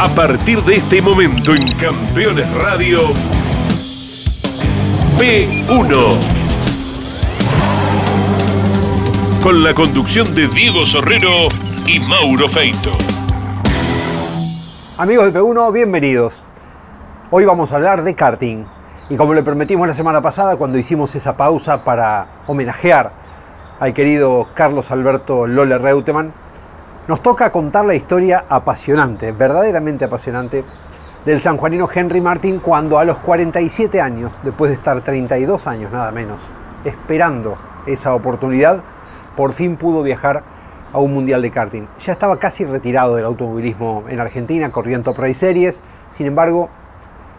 A partir de este momento en Campeones Radio, P1. Con la conducción de Diego Sorrero y Mauro Feito. Amigos de P1, bienvenidos. Hoy vamos a hablar de karting. Y como le prometimos la semana pasada, cuando hicimos esa pausa para homenajear al querido Carlos Alberto Lolle Reutemann, nos toca contar la historia apasionante, verdaderamente apasionante, del sanjuanino Henry Martin cuando a los 47 años, después de estar 32 años nada menos, esperando esa oportunidad, por fin pudo viajar a un mundial de karting. Ya estaba casi retirado del automovilismo en Argentina, corría en Top Race Series, sin embargo,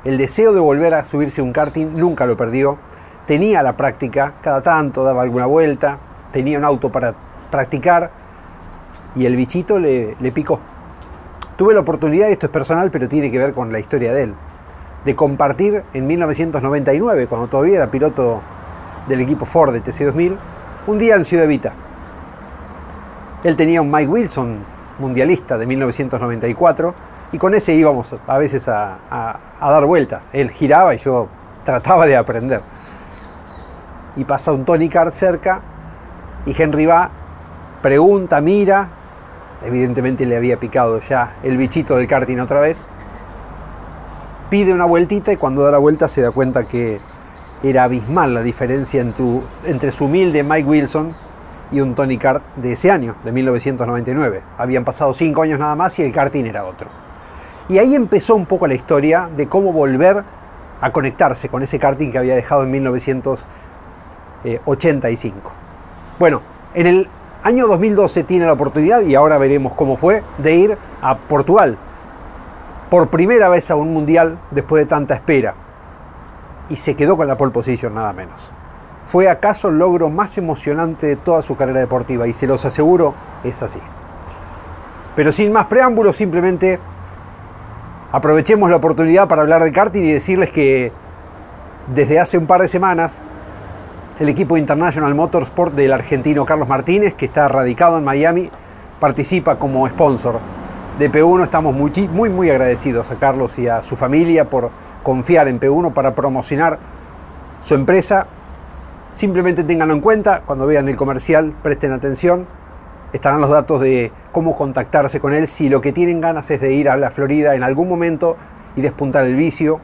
el deseo de volver a subirse un karting nunca lo perdió. Tenía la práctica, cada tanto daba alguna vuelta, tenía un auto para practicar y el bichito le, picó. Tuve la oportunidad, y esto es personal, pero tiene que ver con la historia de él, de compartir en 1999, cuando todavía era piloto del equipo Ford de TC2000, un día en Ciudad Vita. Él tenía un Mike Wilson, mundialista de 1994, y con ese íbamos a veces a, dar vueltas. Él giraba y yo trataba de aprender. Y pasa un Tony Kart cerca y Henry va, pregunta, mira, evidentemente le había picado ya el bichito del karting otra vez, pide una vueltita y cuando da la vuelta se da cuenta que era abismal la diferencia entre, su humilde Mike Wilson y un Tony Kart de ese año, de 1999. Habían pasado cinco años nada más y el karting era otro. Y ahí empezó un poco la historia de cómo volver a conectarse con ese karting que había dejado en 1985. Bueno, en el año 2012 tiene la oportunidad, y ahora veremos cómo fue, de ir a Portugal. Por primera vez a un mundial después de tanta espera. Y se quedó con la pole position nada menos. Fue acaso el logro más emocionante de toda su carrera deportiva y se los aseguro, es así. Pero sin más preámbulos, simplemente aprovechemos la oportunidad para hablar de karting y decirles que desde hace un par de semanas el equipo International Motorsport del argentino Carlos Martínez, que está radicado en Miami, participa como sponsor de P1. Estamos muy, muy, muy agradecidos a Carlos y a su familia por confiar en P1 para promocionar su empresa. Simplemente ténganlo en cuenta, cuando vean el comercial, presten atención. Estarán los datos de cómo contactarse con él si lo que tienen ganas es de ir a la Florida en algún momento y despuntar el vicio,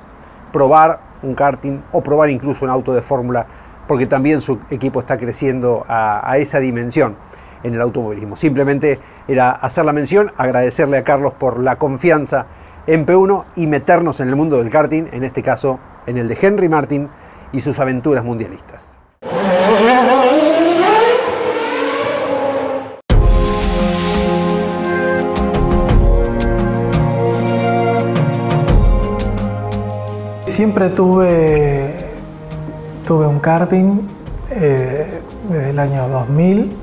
probar un karting o probar incluso un auto de fórmula porque también su equipo está creciendo a, esa dimensión en el automovilismo. Simplemente era hacer la mención, agradecerle a Carlos por la confianza en P1 y meternos en el mundo del karting, en este caso en el de Henry Martin y sus aventuras mundialistas. Siempre tuve tuve un karting eh, desde el año 2000,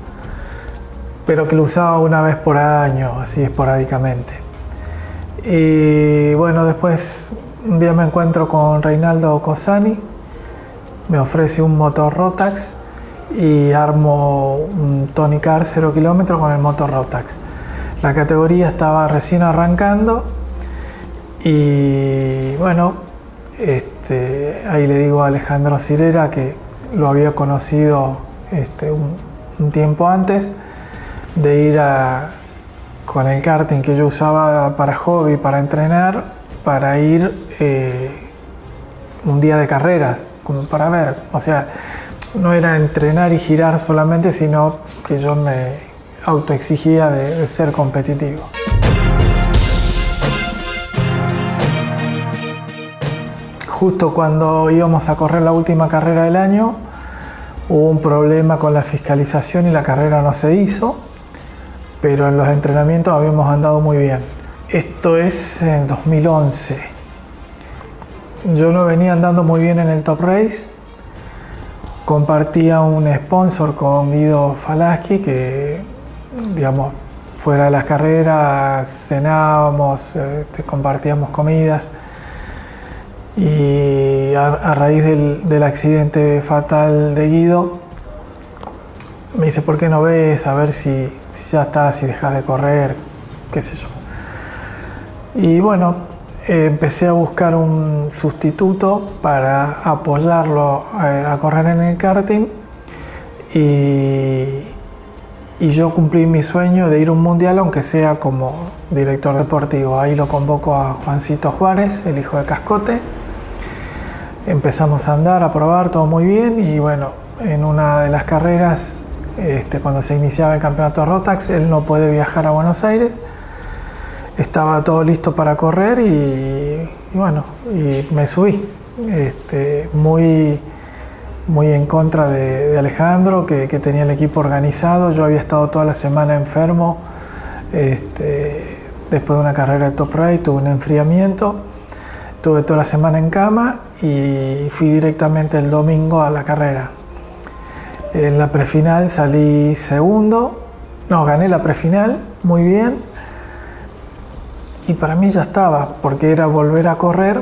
pero que lo usaba una vez por año, así esporádicamente. Y bueno, después un día me encuentro con Reinaldo Cosani, me ofrece un motor Rotax y armo un Tony Car 0 kilómetros con el motor Rotax. La categoría estaba recién arrancando y bueno, este, ahí le digo a Alejandro Cirera que lo había conocido este, un, tiempo antes de ir con el karting que yo usaba para hobby, para entrenar, para ir eh, un día de carreras, como para ver. O sea, no era entrenar y girar solamente, sino que yo me autoexigía de ser competitivo. Justo cuando íbamos a correr la última carrera del año, hubo un problema con la fiscalización y la carrera no se hizo, pero en los entrenamientos habíamos andado muy bien. Esto es en 2011. Yo no venía andando muy bien en el Top Race. Compartía un sponsor con Guido Falaski que, digamos, fuera de las carreras cenábamos, este, compartíamos comidas y a, raíz del, accidente fatal de Guido me dice ¿por qué no ves? a ver si, ya está, si dejas de correr qué sé yo Y bueno, empecé a buscar un sustituto para apoyarlo a correr en el karting y, y yo cumplí mi sueño de ir a un mundial aunque sea como director deportivo. Ahí lo convoco a Juancito Juárez, el hijo de Cascote. Empezamos a andar, a probar, todo muy bien y bueno, en una de las carreras, este, cuando se iniciaba el campeonato Rotax, él no puede viajar a Buenos Aires. Estaba todo listo para correr y, y bueno, y me subí. Este, muy muy en contra de, Alejandro, que, tenía el equipo organizado. Yo había estado toda la semana enfermo. Este, después de una carrera de top ride tuve un enfriamiento. Tuve toda la semana en cama y fui directamente el domingo a la carrera. En la prefinal salí segundo. No, gané la prefinal muy bien. Y para mí ya estaba, porque era volver a correr.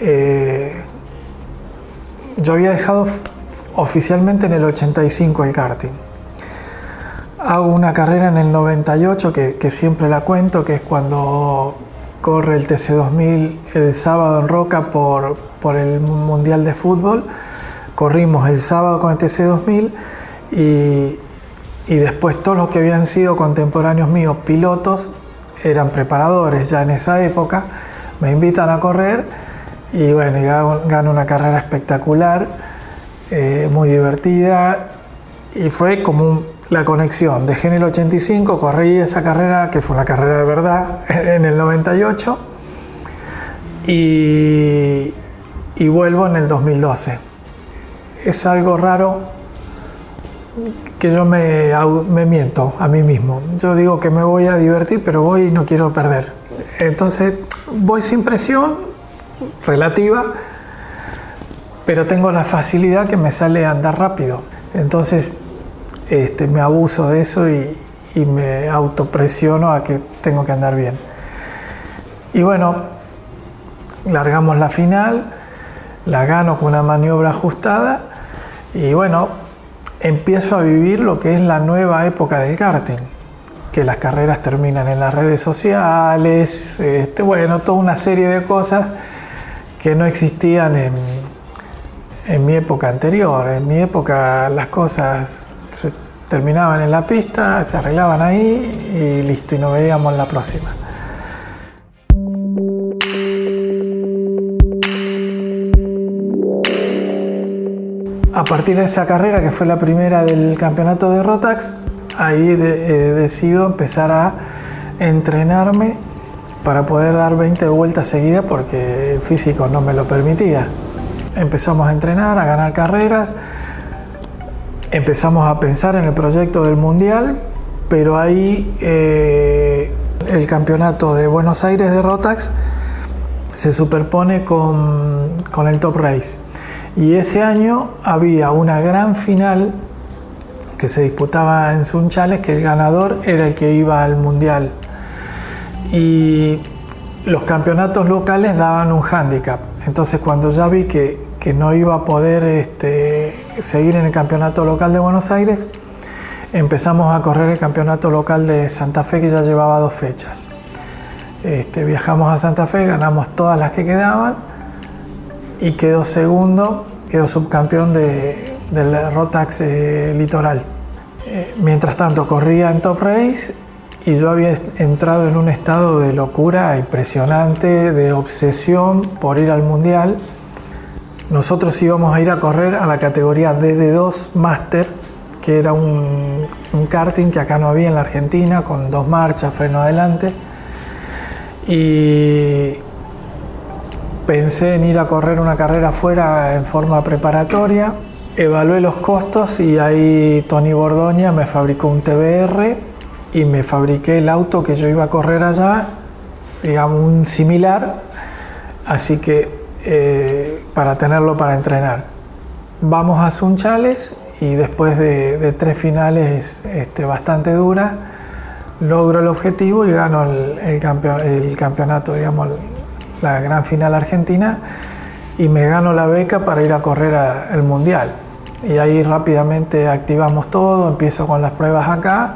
Eh, yo había dejado oficialmente en el 85 el karting. Hago una carrera en el 98 que, siempre la cuento, que es cuando corre el TC2000 el sábado en Roca por, por el Mundial de Fútbol. Corrimos el sábado con el TC2000 y, y después todos los que habían sido contemporáneos míos, pilotos, eran preparadores ya en esa época, me invitan a correr y bueno, gano una carrera espectacular, eh, muy divertida y fue como la conexión. Dejé en el 85, corrí esa carrera, que fue una carrera de verdad, en el 98 y, vuelvo en el 2012. Es algo raro que yo me, miento a mí mismo. Yo digo que me voy a divertir, pero voy y no quiero perder. Entonces voy sin presión, relativa, pero tengo la facilidad que me sale andar rápido. Entonces este, me abuso de eso y, me autopresiono a que tengo que andar bien. Y bueno, largamos la final, la gano con una maniobra ajustada y bueno, empiezo a vivir lo que es la nueva época del karting, que las carreras terminan en las redes sociales, este, bueno, toda una serie de cosas que no existían en, en mi época anterior. En mi época las cosas se terminaban en la pista, se arreglaban ahí y listo, y nos veíamos la próxima. A partir de esa carrera, que fue la primera del campeonato de Rotax, ahí eh, decido empezar a entrenarme para poder dar 20 vueltas seguidas porque el físico no me lo permitía. Empezamos a entrenar, a ganar carreras, empezamos a pensar en el proyecto del Mundial, pero ahí eh, el campeonato de Buenos Aires de Rotax se superpone con, con el Top Race. Y ese año había una gran final que se disputaba en Sunchales, que el ganador era el que iba al Mundial y los campeonatos locales daban un hándicap. Entonces cuando ya vi que, que no iba a poder este, seguir en el campeonato local de Buenos Aires, empezamos a correr el campeonato local de Santa Fe que ya llevaba dos fechas. Este, viajamos a Santa Fe, ganamos todas las que quedaban y quedó segundo, quedó subcampeón de, del Rotax Litoral. Eh, mientras tanto corría en Top Race y yo había entrado en un estado de locura impresionante, de obsesión por ir al mundial. Nosotros íbamos a ir a correr a la categoría DD2 Master, que era un, karting que acá no había en la Argentina, con dos marchas, freno adelante. Y pensé en ir a correr una carrera afuera en forma preparatoria. Evalué los costos y ahí Tony Bordoña me fabricó un TBR y me fabriqué el auto que yo iba a correr allá, digamos un similar, así que eh, para tenerlo para entrenar. Vamos a Sunchales y después de, tres finales este, bastante duras, logro el objetivo y gano el, el campeonato, digamos, la gran final argentina y me gano la beca para ir a correr al mundial. Y ahí rápidamente activamos todo, empiezo con las pruebas acá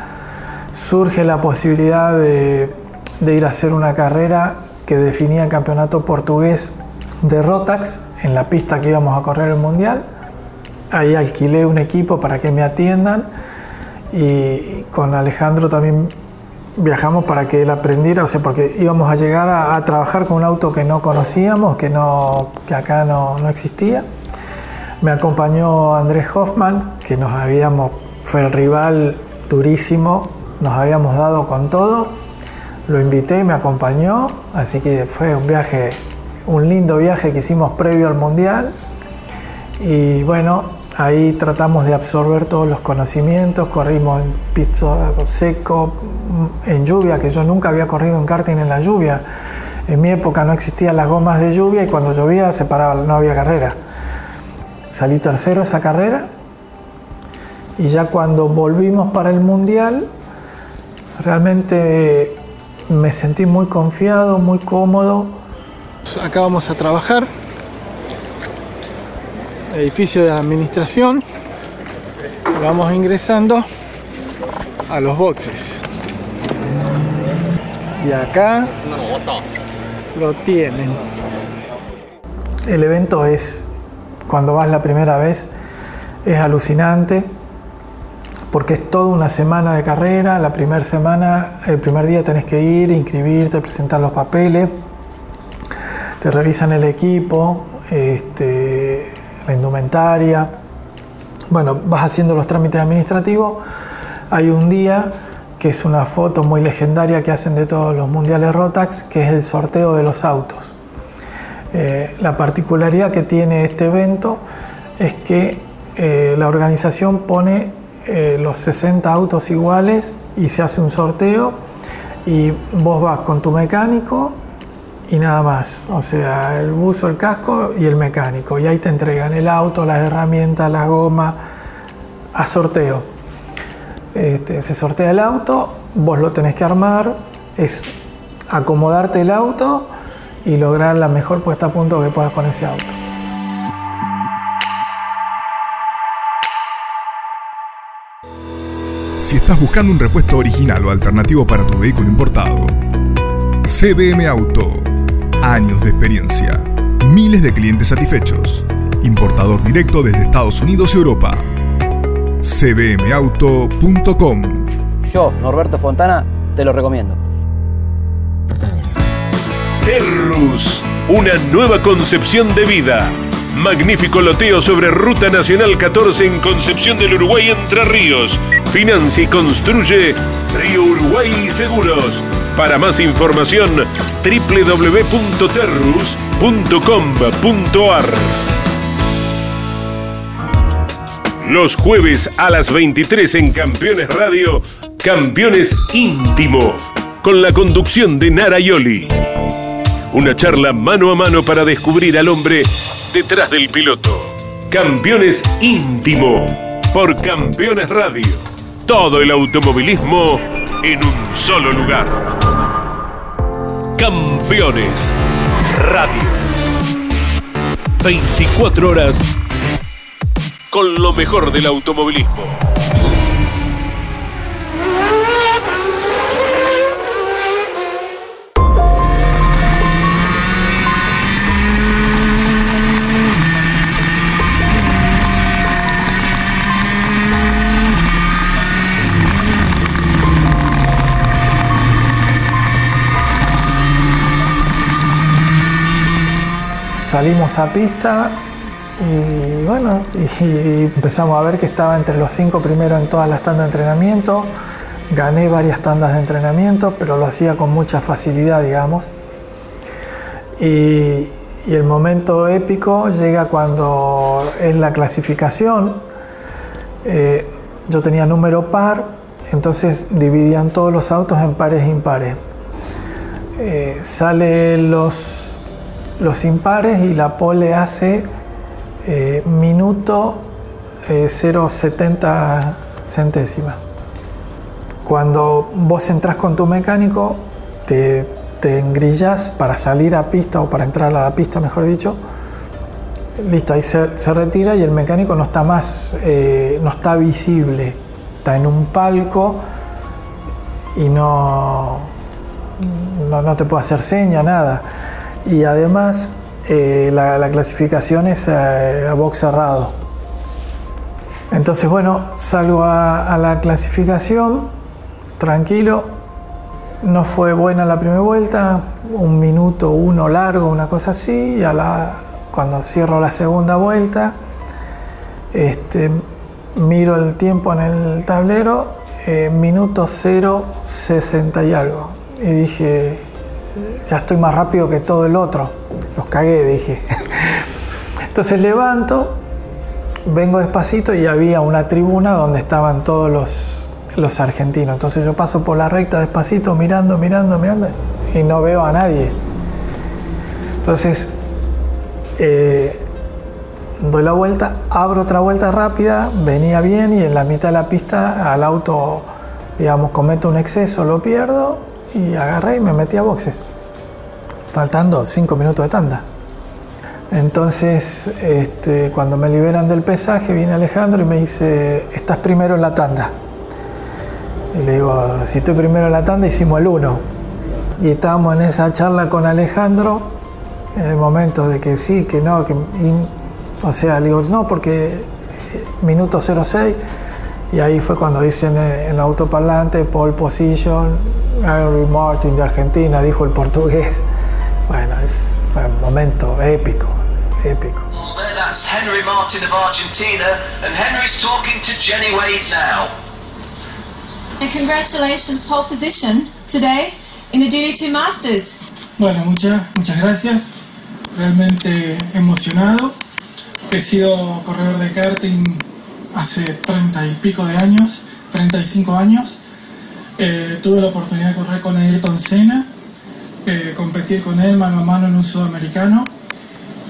surge la posibilidad de, de ir a hacer una carrera que definía el campeonato portugués de Rotax en la pista que íbamos a correr el mundial. Ahí alquilé un equipo para que me atiendan y con Alejandro también viajamos para que él aprendiera, o sea, porque íbamos a llegar a, trabajar con un auto que no conocíamos, que, no, que acá no, no existía. Me acompañó Andrés Hoffman, que nos habíamos, fue el rival durísimo, nos habíamos dado con todo. Lo invité, me acompañó, así que fue un viaje, un lindo viaje que hicimos previo al Mundial. Y bueno, Ahí tratamos de absorber todos los conocimientos, corrimos en piso seco, en lluvia, que yo nunca había corrido en karting en la lluvia. En mi época no existían las gomas de lluvia y cuando llovía se paraba, no había carrera. Salí tercero esa carrera y ya cuando volvimos para el mundial, realmente me sentí muy confiado, muy cómodo. Acá vamos a trabajar. Edificio de administración. Vamos ingresando a los boxes. Y acá lo tienen. El evento es cuando vas la primera vez es alucinante porque es toda una semana de carrera. La primera semana el primer día tenés que ir inscribirte presentar los papeles te revisan el equipo este, la indumentaria. Bueno, vas haciendo los trámites administrativos. Hay un día que es una foto muy legendaria que hacen de todos los mundiales Rotax, que es el sorteo de los autos. Eh, la particularidad que tiene este evento es que eh, la organización pone eh, los 60 autos iguales y se hace un sorteo y vos vas con tu mecánico y nada más. O sea, el buzo, el casco y el mecánico. Y ahí te entregan el auto, las herramientas, la goma, a sorteo. Este, se sortea el auto, vos lo tenés que armar, es acomodarte el auto y lograr la mejor puesta a punto que puedas con ese auto. Si estás buscando un repuesto original o alternativo para tu vehículo importado, CBM Auto Años de experiencia. Miles de clientes satisfechos. Importador directo desde Estados Unidos y Europa. cbmauto.com Yo, Norberto Fontana, te lo recomiendo. Terrus, una nueva concepción de vida. Magnífico loteo sobre Ruta Nacional 14 en Concepción del Uruguay Entre Ríos. Financia y construye Río Uruguay Seguros. Para más información, www.terrus.com.ar. Los jueves a las 23 en Campeones Radio, Campeones Íntimo, con la conducción de Nara Yoli. Una charla mano a mano para descubrir al hombre detrás del piloto. Campeones Íntimo, por Campeones Radio. Todo el automovilismo en un solo lugar. Campeones Radio. 24 horas con lo mejor del automovilismo. Salimos a pista y bueno, y, empezamos a ver que estaba entre los cinco primeros en todas las tandas de entrenamiento. Gané varias tandas de entrenamiento, pero lo hacía con mucha facilidad, digamos. Y, el momento épico llega cuando es la clasificación. Eh, yo tenía número par, entonces dividían todos los autos en pares e impares. Eh, sale los los impares y la pole hace eh, minuto 0,70 eh, centésimas. Cuando vos entras con tu mecánico, te, te engrillas para salir a pista o para entrar a la pista, mejor dicho. Listo, ahí se, retira y el mecánico no está más, eh, no está visible. Está en un palco y no, no, te puedo hacer seña, nada. Y además eh, la, clasificación es a, box cerrado. Entonces, bueno, salgo a, la clasificación, tranquilo. No fue buena la primera vuelta, un minuto, uno largo, una cosa así. Y a la, cuando cierro la segunda vuelta, este, miro el tiempo en el tablero, eh, minuto 0, 60 y algo. Y dije, ya estoy más rápido que todo el otro. Los cagué, dije. Entonces levanto, vengo despacito y había una tribuna donde estaban todos los, los argentinos. Entonces yo paso por la recta despacito, mirando, mirando, mirando, y no veo a nadie. Entonces, eh, doy la vuelta, abro otra vuelta rápida, venía bien y en la mitad de la pista al auto, digamos, cometo un exceso, lo pierdo y agarré y me metí a boxes, faltando cinco minutos de tanda. Entonces, este, cuando me liberan del pesaje, viene Alejandro y me dice, estás primero en la tanda. Y le digo, si estoy primero en la tanda, hicimos el uno. Y estábamos en esa charla con Alejandro, en el momento de que sí, que no, que o sea, le digo, no, porque eh, minuto 06, y ahí fue cuando dicen en el autoparlante, pole position, Henry Martin de Argentina, dijo el portugués. Bueno, es, fue un momento épico, épico. That's Henry Martin of Argentina, and Henry's talking to Jenny Wade now. And congratulations, pole position today in the DD2 Masters. Bueno, muchas, muchas gracias. Realmente emocionado. He sido corredor de karting hace treinta y pico de años, 35 años. Eh, tuve la oportunidad de correr con Ayrton Senna, competir con él mano a mano en un sudamericano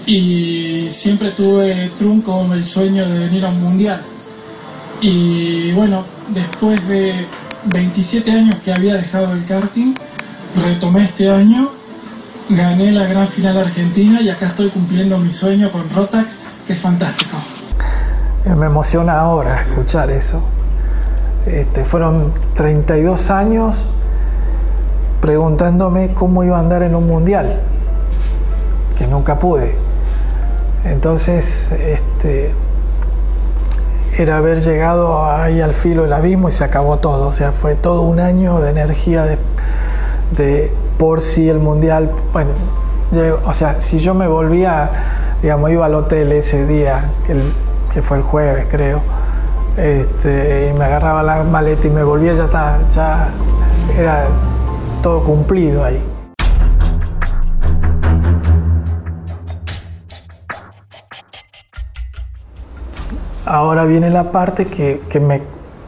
y siempre tuve trunco el sueño de venir a un mundial. Y bueno, después de 27 años que había dejado el karting, retomé este año, gané la gran final argentina y acá estoy cumpliendo mi sueño con Rotax es fantástico. Eh, me emociona ahora escuchar eso. Este, fueron 32 años preguntándome cómo iba a andar en un mundial, que nunca pude. Entonces, este, era haber llegado ahí al filo del abismo y se acabó todo. O sea, fue todo un año de energía de, de por si el mundial. Bueno, o sea, si yo me volvía digamos, iba al hotel ese día, que, fue el jueves creo, este, y me agarraba la maleta y me volvía, ya está, ya era todo cumplido ahí. Ahora viene la parte que, me,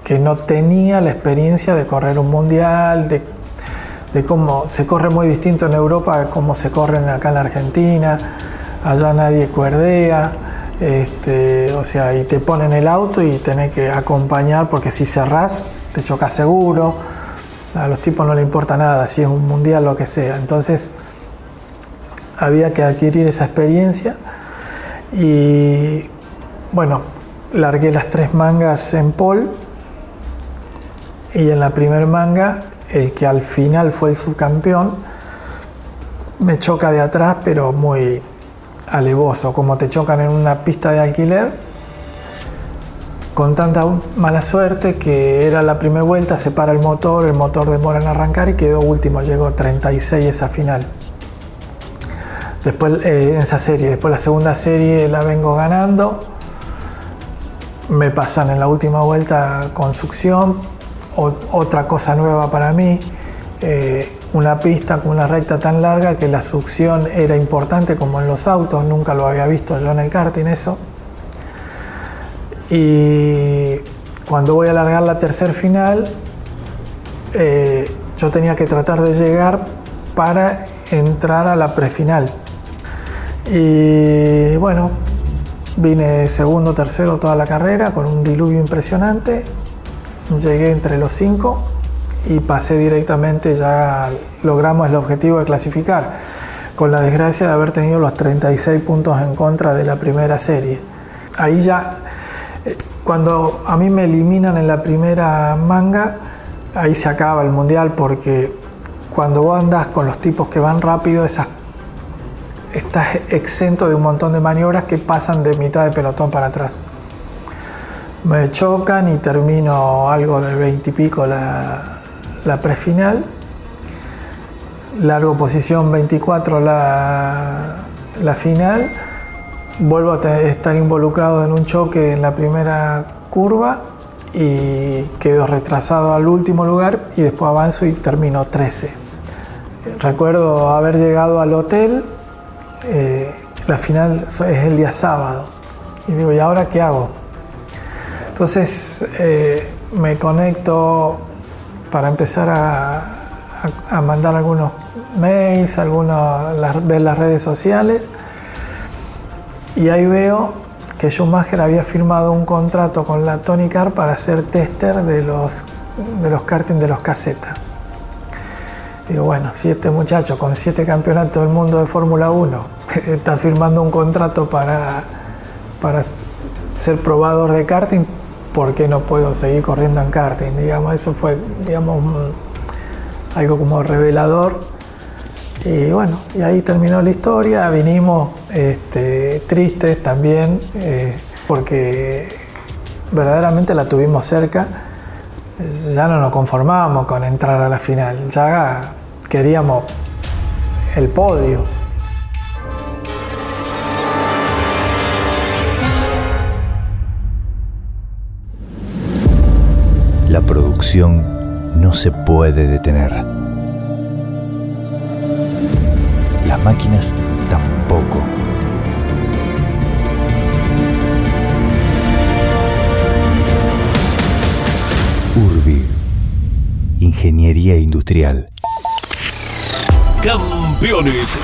que no tenía la experiencia de correr un mundial, de, de cómo se corre muy distinto en Europa a cómo se corre acá en la Argentina allá nadie cuerdea, este, o sea, y te ponen el auto y tenés que acompañar porque si cerrás te chocas seguro, a los tipos no le importa nada, si es un mundial lo que sea, entonces había que adquirir esa experiencia y bueno, largué las tres mangas en pol y en la primer manga el que al final fue el subcampeón me choca de atrás pero muy alevoso, como te chocan en una pista de alquiler, con tanta mala suerte que era la primera vuelta, se para el motor, el motor demora en arrancar y quedó último, llegó 36 esa final. Después eh, en esa serie, después la segunda serie la vengo ganando, me pasan en la última vuelta con succión, otra cosa nueva para mí. Eh, una pista con una recta tan larga que la succión era importante como en los autos, nunca lo había visto yo en el karting eso. Y cuando voy a alargar la tercer final, eh, yo tenía que tratar de llegar para entrar a la prefinal. Y bueno, vine segundo, tercero toda la carrera con un diluvio impresionante. Llegué entre los cinco y pasé directamente, ya logramos el objetivo de clasificar, con la desgracia de haber tenido los 36 puntos en contra de la primera serie. Ahí ya, cuando a mí me eliminan en la primera manga, ahí se acaba el mundial porque cuando vos andás con los tipos que van rápido, esas, estás exento de un montón de maniobras que pasan de mitad de pelotón para atrás. Me chocan y termino algo del 20 y pico la, la prefinal. Largo posición 24 la, la final. Vuelvo a estar involucrado en un choque en la primera curva y quedo retrasado al último lugar y después avanzo y termino 13. Recuerdo haber llegado al hotel, eh, la final es el día sábado y digo, ¿y ahora qué hago? Entonces eh, me conecto para empezar a, mandar algunos mails, algunos, ver las redes sociales y ahí veo que Schumacher había firmado un contrato con la Tony Car para ser tester de los, de los karting de los casetas. Digo, bueno, si este muchacho con siete campeonatos del mundo de Fórmula 1 está firmando un contrato para, para ser probador de karting, ¿por qué no puedo seguir corriendo en karting? Digamos, eso fue, digamos, algo como revelador y bueno, y ahí terminó la historia, vinimos este, tristes también, eh, porque verdaderamente la tuvimos cerca, ya no nos conformábamos con entrar a la final, ya queríamos el podio. La producción no se puede detener máquinas tampoco. Urbi, Ingeniería Industrial. Campeones,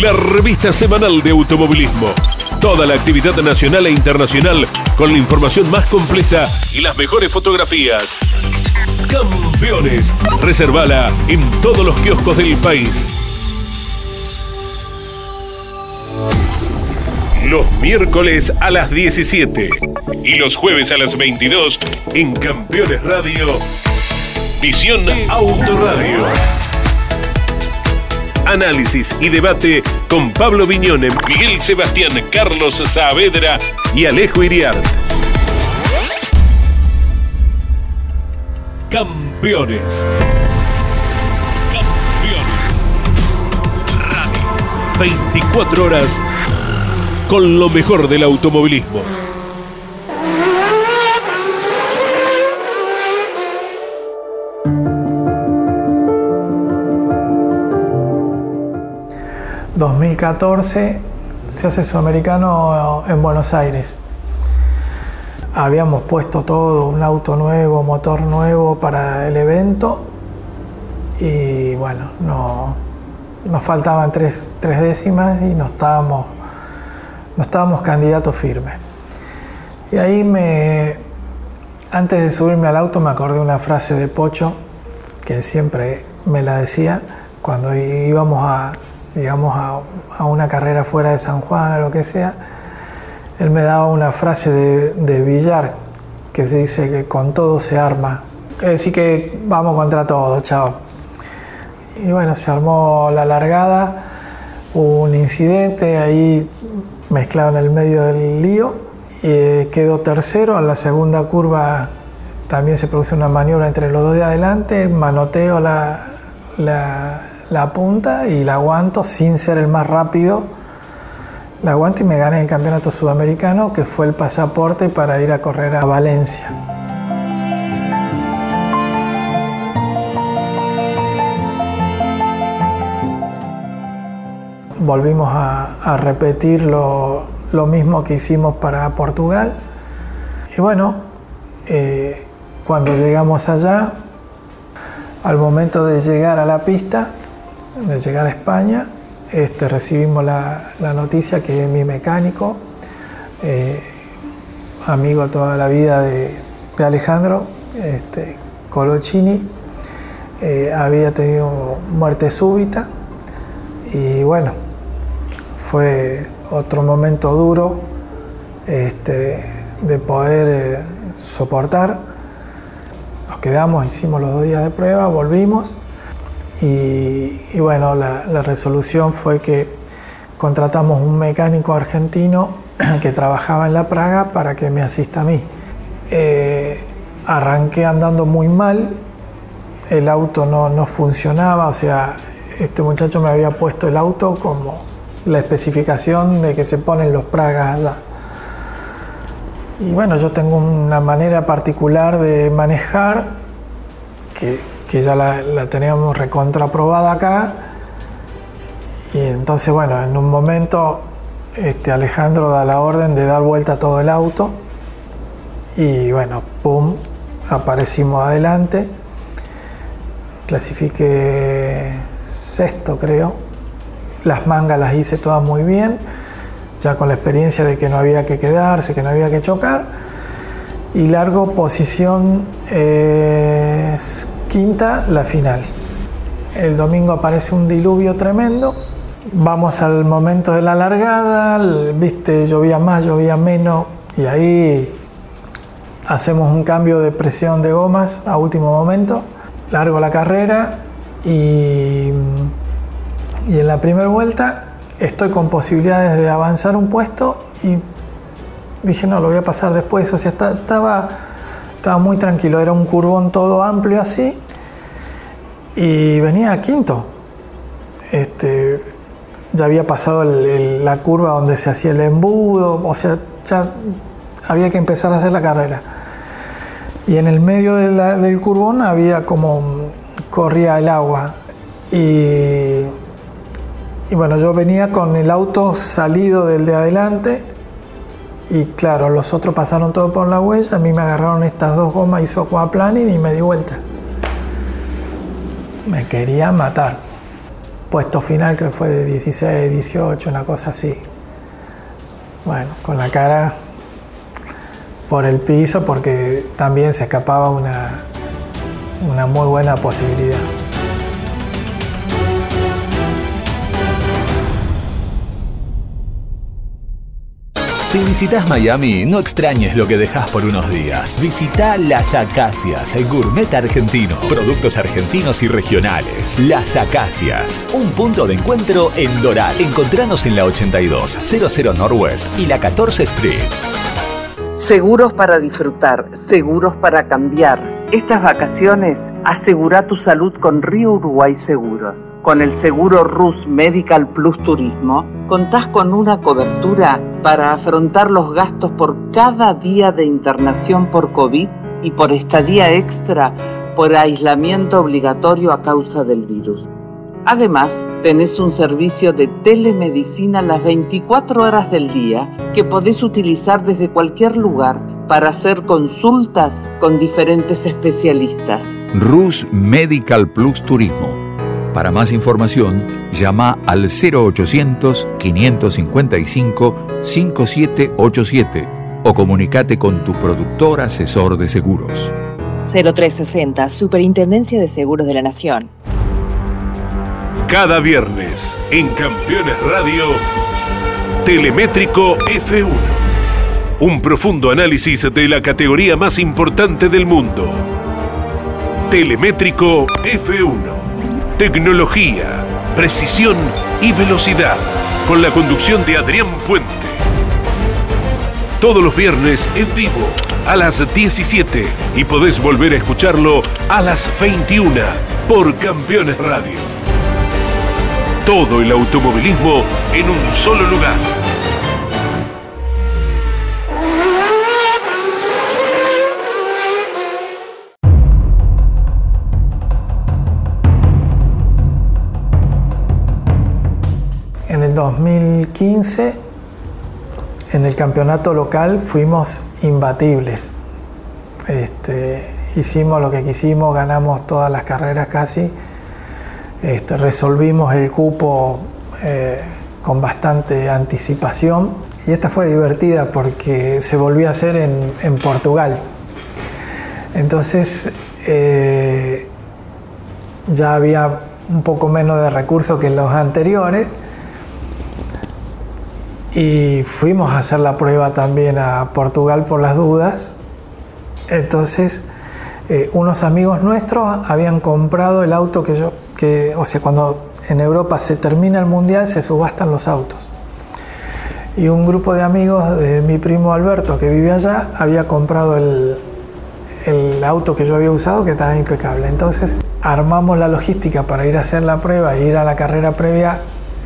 la revista semanal de automovilismo. Toda la actividad nacional e internacional con la información más completa y las mejores fotografías. Campeones, reservala en todos los kioscos del país. Los miércoles a las 17 y los jueves a las 22 en Campeones Radio, Visión Autoradio. Análisis y debate con Pablo Viñone, Miguel Sebastián, Carlos Saavedra y Alejo Iriart. Campeones. Campeones. Radio. 24 horas con lo mejor del automovilismo. ...2014... se hace sudamericano en Buenos Aires. Habíamos puesto todo, un auto nuevo, motor nuevo para el evento y bueno, no, nos faltaban tres, tres décimas y no estábamos no estábamos candidatos firmes. Y ahí me, antes de subirme al auto me acordé una frase de Pocho, que siempre me la decía cuando íbamos a, digamos, a, una carrera fuera de San Juan o lo que sea. Él me daba una frase de, de Villar, que se dice que con todo se arma. Es decir, que vamos contra todo, chao. Y bueno, se armó la largada, un incidente, ahí mezclado en el medio del lío. eh, quedó tercero, en la segunda curva también se produce una maniobra entre los dos de adelante, manoteo la, la, punta y la aguanto sin ser el más rápido. La aguanto y me gané el campeonato sudamericano, que fue el pasaporte para ir a correr a Valencia. Volvimos a, repetir lo, mismo que hicimos para Portugal. Y bueno, eh, cuando llegamos allá, al momento de llegar a la pista, de llegar a España, este, recibimos la, noticia que mi mecánico, eh, amigo toda la vida de, Alejandro, este, Colocini, eh, había tenido muerte súbita y bueno, fue otro momento duro este, de poder eh, soportar. Nos quedamos, hicimos los dos días de prueba, volvimos y, bueno, la, resolución fue que contratamos un mecánico argentino que trabajaba en la Praga para que me asista a mí. Eh, arranqué andando muy mal, el auto no, no funcionaba, o sea, este muchacho me había puesto el auto como la especificación de que se ponen los Pragas allá. Y bueno, yo tengo una manera particular de manejar que, que ya la, teníamos recontraprobada acá. Y entonces, bueno, en un momento este, Alejandro da la orden de dar vuelta a todo el auto. Y bueno, pum, aparecimos adelante. Clasifique sexto, creo. Las mangas las hice todas muy bien ya con la experiencia de que no había que quedarse, que no había que chocar. Y largo posición quinta, la final. El domingo aparece un diluvio tremendo. Vamos al momento de la largada, viste, llovía más, llovía menos, y ahí hacemos un cambio de presión de gomas a último momento. Largo la carrera y, y en la primera vuelta estoy con posibilidades de avanzar un puesto y dije, no, lo voy a pasar después. O sea, estaba, estaba muy tranquilo, era un curvón todo amplio así y venía a quinto. Este, ya había pasado la curva donde se hacía el embudo, o sea, ya había que empezar a hacer la carrera. Y en el medio del curvón había como corría el agua y y bueno, yo venía con el auto salido del de adelante y claro, los otros pasaron todo por la huella, a mí me agarraron estas dos gomas, hizo aquaplaning y me di vuelta. Me quería matar. Puesto final que fue de 16, 18, una cosa así. Bueno, con la cara por el piso porque también se escapaba una, una muy buena posibilidad. Si visitas Miami, no extrañes lo que dejas por unos días. Visita Las Acacias, el gourmet argentino. Productos argentinos y regionales. Las Acacias, un punto de encuentro en Doral. Encontranos en la 82, 00 Northwest y la 14 Street. Seguros para disfrutar, seguros para cambiar. Estas vacaciones asegura tu salud con Río Uruguay Seguros. Con el seguro RUS Medical Plus Turismo, contás con una cobertura para afrontar los gastos por cada día de internación por COVID y por estadía extra por aislamiento obligatorio a causa del virus. Además, tenés un servicio de telemedicina las 24 horas del día que podés utilizar desde cualquier lugar para hacer consultas con diferentes especialistas. RUS Medical Plus Turismo. Para más información, llama al 0800-555-5787 o comunícate con tu productor asesor de seguros. 0360, Superintendencia de Seguros de la Nación. Cada viernes en Campeones Radio, Telemétrico F1. Un profundo análisis de la categoría más importante del mundo. Telemétrico F1. Tecnología, precisión y velocidad. Con la conducción de Adrián Puente. Todos los viernes en vivo a las 17 y podés volver a escucharlo a las 21 por Campeones Radio todo el automovilismo en un solo lugar. 2015, en el campeonato local, fuimos imbatibles. Este, hicimos lo que quisimos, ganamos todas las carreras casi este, resolvimos el cupo eh, con bastante anticipación y esta fue divertida porque se volvió a hacer en, Portugal. Entonces eh, ya había un poco menos de recursos que en los anteriores y fuimos a hacer la prueba también a Portugal por las dudas. Entonces eh, unos amigos nuestros habían comprado el auto que yo, que, o sea, cuando en Europa se termina el mundial se subastan los autos. Y un grupo de amigos de mi primo Alberto que vive allá había comprado el, el auto que yo había usado que estaba impecable. Entonces armamos la logística para ir a hacer la prueba e ir a la carrera previa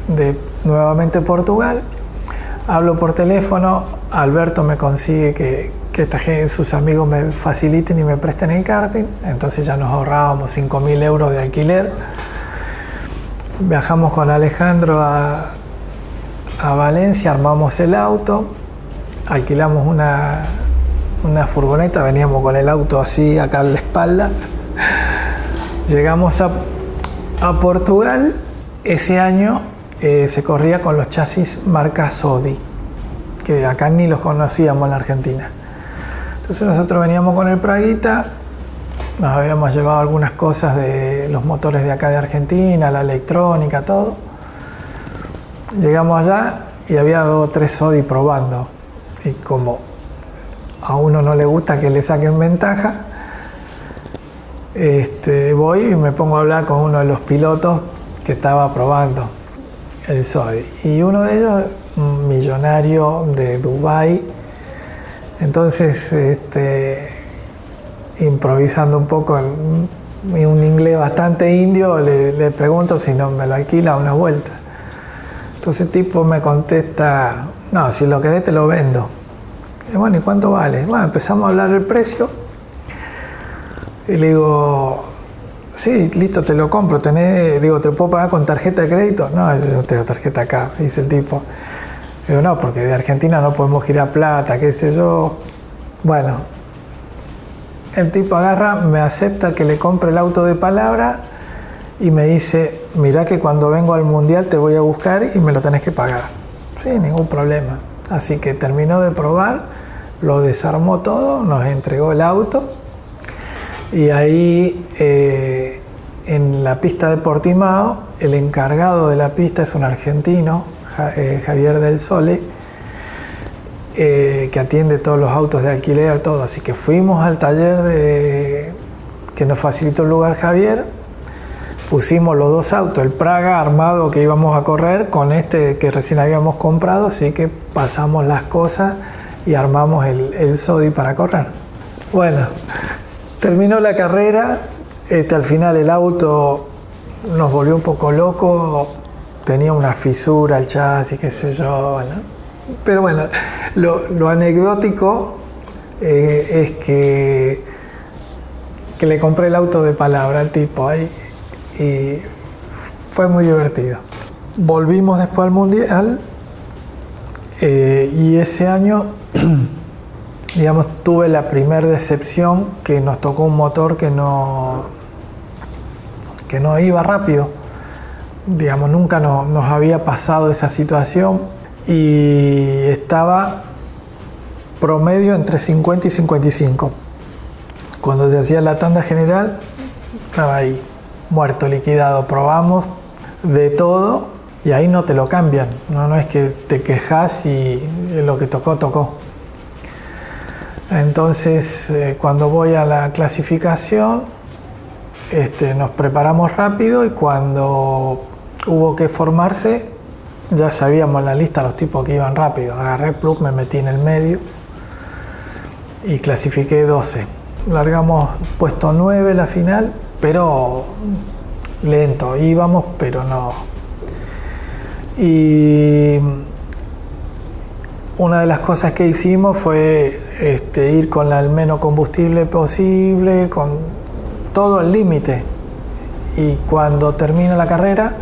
de nuevamente Portugal. Hablo por teléfono, Alberto me consigue que, que esta sus amigos me faciliten y me presten el karting, entonces ya nos ahorrábamos 5.000 euros de alquiler. Viajamos con Alejandro a, a Valencia, armamos el auto, alquilamos una, una furgoneta, veníamos con el auto así acá en la espalda. Llegamos a, a Portugal, ese año eh, se corría con los chasis marca Sodi, que acá ni los conocíamos en Argentina. Entonces nosotros veníamos con el Praguita, nos habíamos llevado algunas cosas de los motores de acá de Argentina, la electrónica, todo. Llegamos allá y había dos o tres Sodi probando. Y como a uno no le gusta que le saquen ventaja, este, voy y me pongo a hablar con uno de los pilotos que estaba probando el Sodi. Y uno de ellos, un millonario de Dubai entonces, este, improvisando un poco un inglés bastante indio, le, le, pregunto si no me lo alquila una vuelta. Entonces el tipo me contesta, no, si lo querés te lo vendo. Y bueno, ¿y cuánto vale? Bueno, empezamos a hablar del precio. Y le digo, sí, listo, te lo compro. Tenés, digo, ¿te puedo pagar con tarjeta de crédito? No, eso tengo tarjeta acá, dice el tipo. Digo, no, porque de Argentina no podemos girar plata, qué sé yo. Bueno, el tipo agarra, me acepta que le compre el auto de palabra y me dice, mira que cuando vengo al mundial te voy a buscar y me lo tenés que pagar. Sí, ningún problema. Así que terminó de probar, lo desarmó todo, nos entregó el auto y ahí eh, en la pista de Portimao, el encargado de la pista es un argentino, eh, Javier del Sole, eh, que atiende todos los autos de alquiler, todo. Así que fuimos al taller que nos facilitó el lugar Javier, pusimos los dos autos, el Praga armado que íbamos a correr con este que recién habíamos comprado, así que pasamos las cosas y armamos el, el Sodi para correr. Bueno, terminó la carrera, este, al final el auto nos volvió un poco loco, tenía una fisura el chasis, qué sé yo. Pero bueno, lo, anecdótico eh, es que, que le compré el auto de palabra al tipo ahí y fue muy divertido. Volvimos después al Mundial eh, y ese año, digamos, tuve la primera decepción que nos tocó un motor que no, que no iba rápido digamos, nunca nos había pasado esa situación y estaba promedio entre 50 y 55. Cuando se hacía la tanda general, estaba ahí, muerto, liquidado. Probamos de todo y ahí no te lo cambian. No, es que te quejas y lo que tocó, tocó. Entonces, eh, cuando voy a la clasificación, este, nos preparamos rápido y cuando hubo que formarse, ya sabíamos la lista los tipos que iban rápido. Agarré el plug, me metí en el medio y clasifiqué 12. Largamos puesto 9 la final, pero lento. Íbamos, pero no. Y una de las cosas que hicimos fue este, ir con el menos combustible posible, con todo el límite. Y cuando termina la carrera,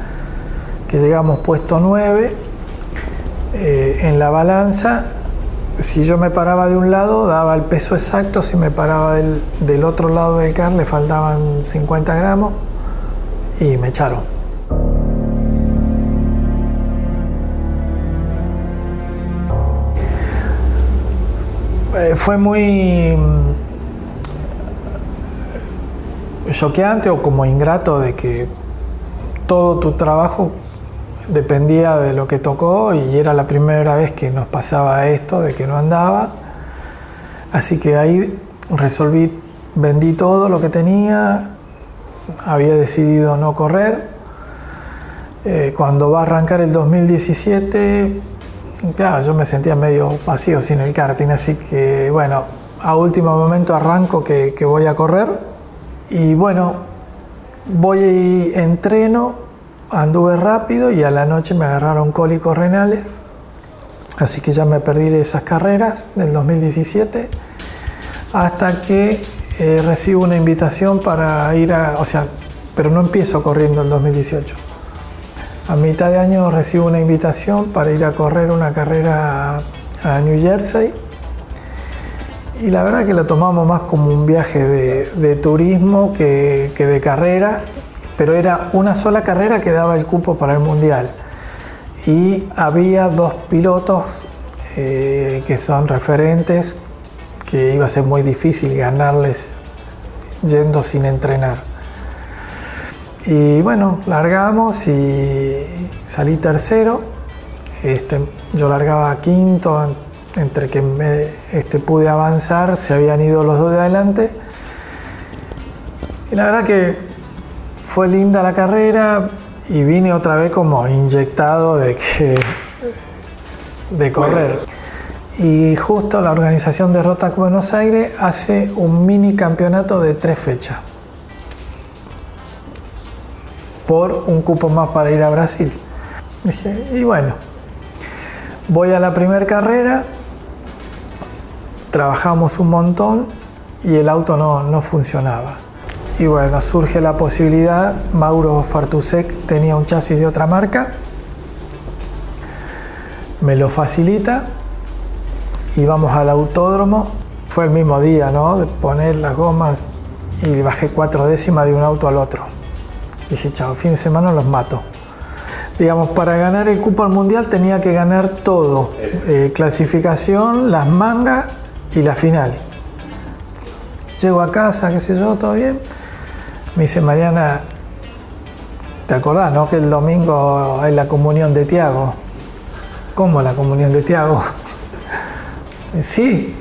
que llegamos puesto 9 eh, en la balanza. Si yo me paraba de un lado, daba el peso exacto. Si me paraba del, del otro lado del car, le faltaban 50 gramos y me echaron. Eh, fue muy choqueante o como ingrato de que todo tu trabajo dependía de lo que tocó y era la primera vez que nos pasaba esto, de que no andaba. Así que ahí resolví vendí todo lo que tenía, había decidido no correr. Eh, cuando va a arrancar el 2017, claro, yo me sentía medio vacío sin el karting, así que bueno, a último momento arranco que, que voy a correr y bueno, voy y entreno, anduve rápido y a la noche me agarraron cólicos renales, así que ya me perdí esas carreras del 2017 hasta que eh, recibo una invitación para ir a, o sea, pero no empiezo corriendo el 2018. A mitad de año recibo una invitación para ir a correr una carrera a New Jersey y la verdad que lo tomamos más como un viaje de, turismo que, de carreras, pero era una sola carrera que daba el cupo para el mundial. Y había dos pilotos eh, que son referentes, que iba a ser muy difícil ganarles yendo sin entrenar. Y bueno, largamos y salí tercero. Este, yo largaba quinto, entre que me, este, pude avanzar, se habían ido los dos de adelante. Y la verdad que fue linda la carrera y vine otra vez como inyectado de que de correr. Y justo la organización de Rotac Buenos Aires hace un mini campeonato de tres fechas. Por un cupo más para ir a Brasil. y bueno, voy a la primera carrera, trabajamos un montón y el auto no, no funcionaba. Y bueno, surge la posibilidad, Mauro Fartusek tenía un chasis de otra marca, me lo facilita y vamos al autódromo. Fue el mismo día, ¿no? De poner las gomas y bajé cuatro décimas de un auto al otro. Dije, chao, fin de semana los mato. Digamos, para ganar el cupo al mundial tenía que ganar todo: eh, clasificación, las mangas y la final. Llego a casa, qué sé yo, todo bien. Me dice Mariana, ¿te acordás, no? Que el domingo hay la comunión de Tiago. ¿Cómo la comunión de Tiago? sí,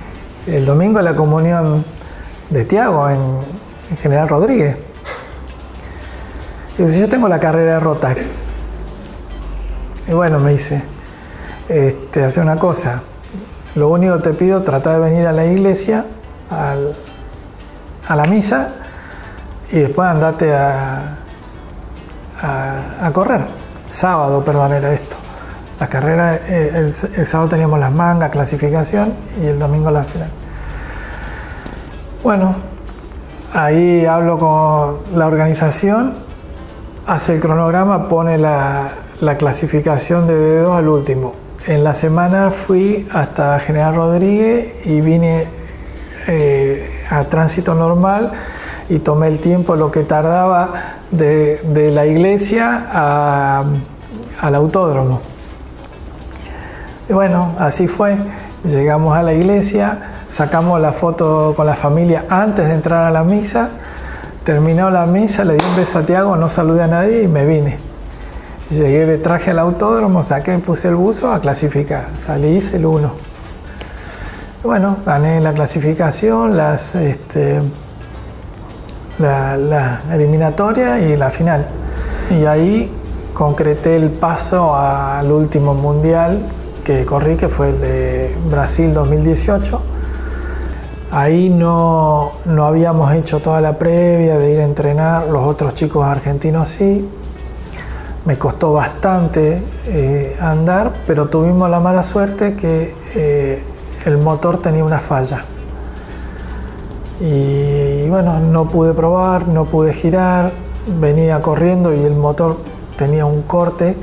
el domingo es la comunión de Tiago en, General Rodríguez. Y yo tengo la carrera de Rotax. Y bueno, me dice, este, hace una cosa, lo único que te pido, trata de venir a la iglesia, a la misa, y después andate a, correr. Sábado, perdón, era esto. La carrera, eh, el, sábado teníamos las mangas, clasificación, y el domingo la final. Bueno, ahí hablo con la organización, hace el cronograma, pone la, la clasificación de dedos al último en la semana fui hasta General Rodríguez y vine eh, a tránsito normal y tomé el tiempo lo que tardaba de, la iglesia al autódromo. Y bueno, así fue. Llegamos a la iglesia, sacamos la foto con la familia antes de entrar a la misa. Terminó la misa, le di un beso a Tiago, no saludé a nadie y me vine. Llegué de traje al autódromo, saqué, puse el buzo a clasificar. Salí, hice el 1. Bueno, gané la clasificación, las, este, la, eliminatoria y la final. Y ahí concreté el paso al último mundial que corrí, que fue el de Brasil 2018. Ahí no, no habíamos hecho toda la previa de ir a entrenar, los otros chicos argentinos sí, me costó bastante eh, andar, pero tuvimos la mala suerte que eh, el motor tenía una falla. Y, bueno, no pude probar, no pude girar, venía corriendo y el motor tenía un corte.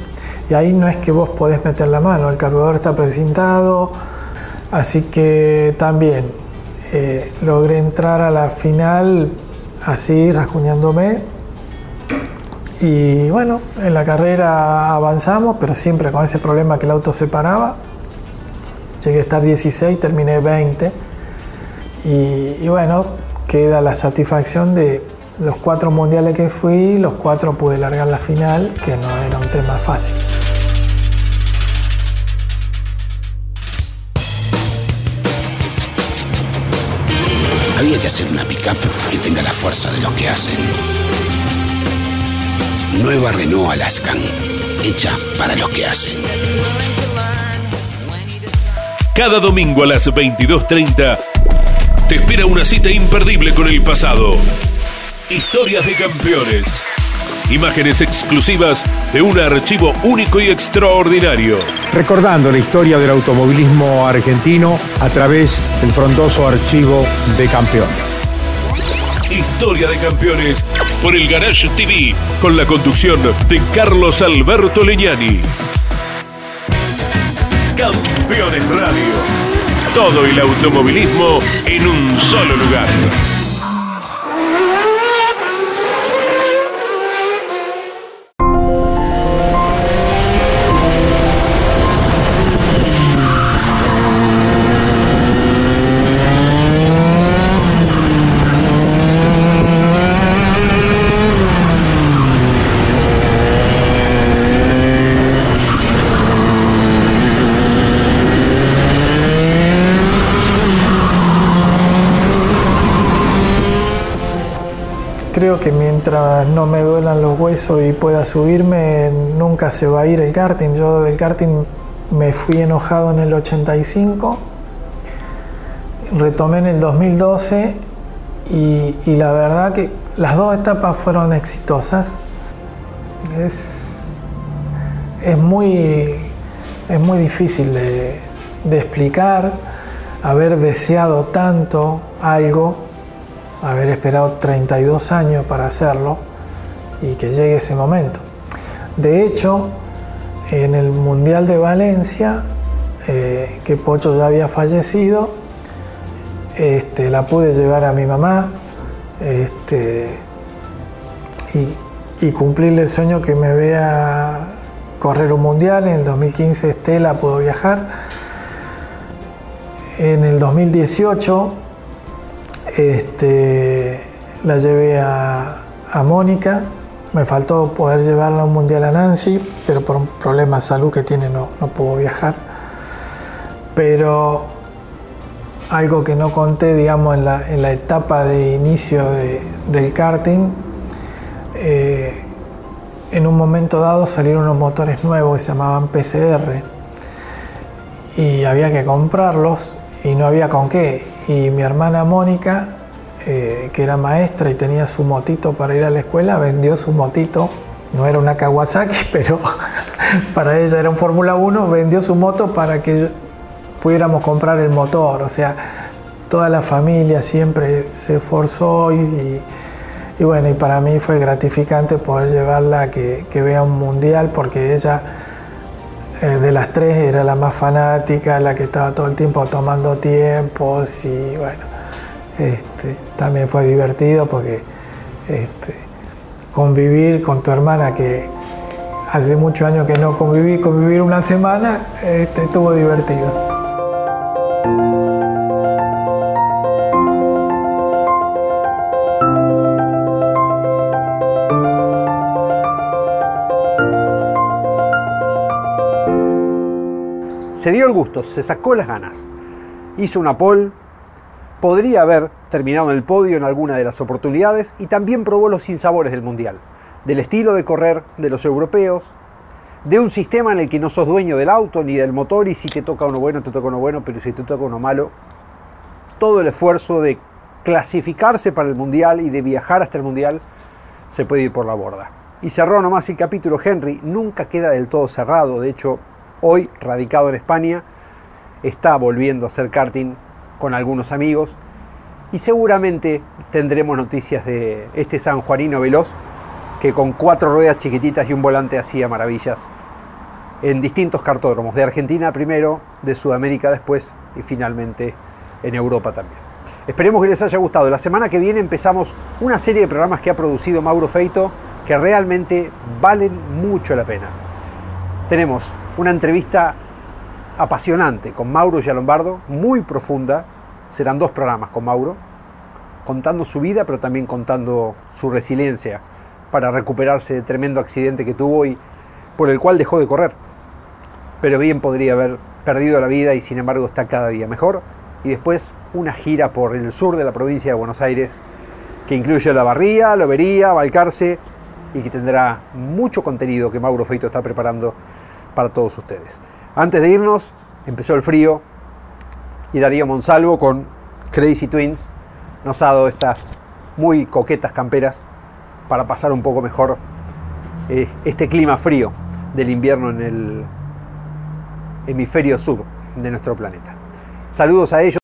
Y ahí no es que vos podés meter la mano, el carburador está precintado, así que también eh, logré entrar a la final así, rasguñándome, y bueno, en la carrera avanzamos, pero siempre con ese problema que el auto se paraba. Llegué a estar 16, terminé 20. Y, bueno, queda la satisfacción de los cuatro mundiales que fui, los cuatro pude largar la final, que no era un tema fácil. había que hacer una pickup que tenga la fuerza de los que hacen. Nueva Renault Alaskan, hecha para los que hacen. Cada domingo a las 22.30 te espera una cita imperdible con el pasado. Historias de campeones. Imágenes exclusivas de un archivo único y extraordinario. Recordando la historia del automovilismo argentino a través del frondoso archivo de campeones. Historia de campeones por el Garage TV con la conducción de Carlos Alberto Leñani. Campeones Radio. Todo el automovilismo en un solo lugar. Mientras no me duelan los huesos y pueda subirme, nunca se va a ir el karting. Yo del karting me fui enojado en el 85, retomé en el 2012 y, la verdad que las dos etapas fueron exitosas. Es, muy, es muy difícil de explicar, haber deseado tanto algo haber esperado 32 años para hacerlo y que llegue ese momento. De hecho, en el Mundial de Valencia, eh, que Pocho ya había fallecido, este, la pude llevar a mi mamá este, y, y, cumplirle el sueño que me vea correr un mundial. En el 2015 Estela pudo viajar. En el 2018 este, la llevé a, a, Mónica, me faltó poder llevarla a un mundial a Nancy, pero por un problema de salud que tiene no, no pudo viajar. Pero algo que no conté, digamos, en la, en la etapa de inicio de, del karting, eh, en un momento dado salieron unos motores nuevos que se llamaban PCR y había que comprarlos y no había con qué. Y mi hermana Mónica, eh, que era maestra y tenía su motito para ir a la escuela, vendió su motito. No era una Kawasaki, pero para ella era un Fórmula 1, vendió su moto para que pudiéramos comprar el motor. O sea, toda la familia siempre se esforzó y, bueno, y para mí fue gratificante poder llevarla a que vea un mundial porque ella eh, de las tres era la más fanática, la que estaba todo el tiempo tomando tiempos y bueno, este, también fue divertido porque este, convivir con tu hermana que hace muchos años que no conviví, convivir una semana, este, estuvo divertido. Se dio el gusto, se sacó las ganas. Hizo una pole, podría haber terminado en el podio en alguna de las oportunidades y también probó los sinsabores del Mundial, del estilo de correr de los europeos, de un sistema en el que no sos dueño del auto ni del motor y si te toca uno bueno, te toca uno bueno, pero si te toca uno malo, todo el esfuerzo de clasificarse para el Mundial y de viajar hasta el Mundial se puede ir por la borda. Y cerró nomás el capítulo Henry, nunca queda del todo cerrado, de hecho hoy radicado en España, está volviendo a hacer karting con algunos amigos y seguramente tendremos noticias de este sanjuanino veloz que con cuatro ruedas chiquititas y un volante hacía maravillas en distintos cartódromos, de Argentina primero, de Sudamérica después y finalmente en Europa también. Esperemos que les haya gustado. La semana que viene empezamos una serie de programas que ha producido Mauro Feito que realmente valen mucho la pena. Tenemos una entrevista apasionante con Mauro Gialombardo, muy profunda. Serán dos programas con Mauro, contando su vida, pero también contando su resiliencia para recuperarse de tremendo accidente que tuvo y por el cual dejó de correr. Pero bien podría haber perdido la vida y sin embargo está cada día mejor. y después una gira por el sur de la provincia de Buenos Aires que incluye La Barría, Lobería, Balcarce y que tendrá mucho contenido que Mauro Feito está preparando para todos ustedes. Antes de irnos, empezó el frío y Darío Monsalvo con Crazy Twins nos ha dado estas muy coquetas camperas para pasar un poco mejor eh, este clima frío del invierno en el hemisferio sur de nuestro planeta. Saludos a ellos.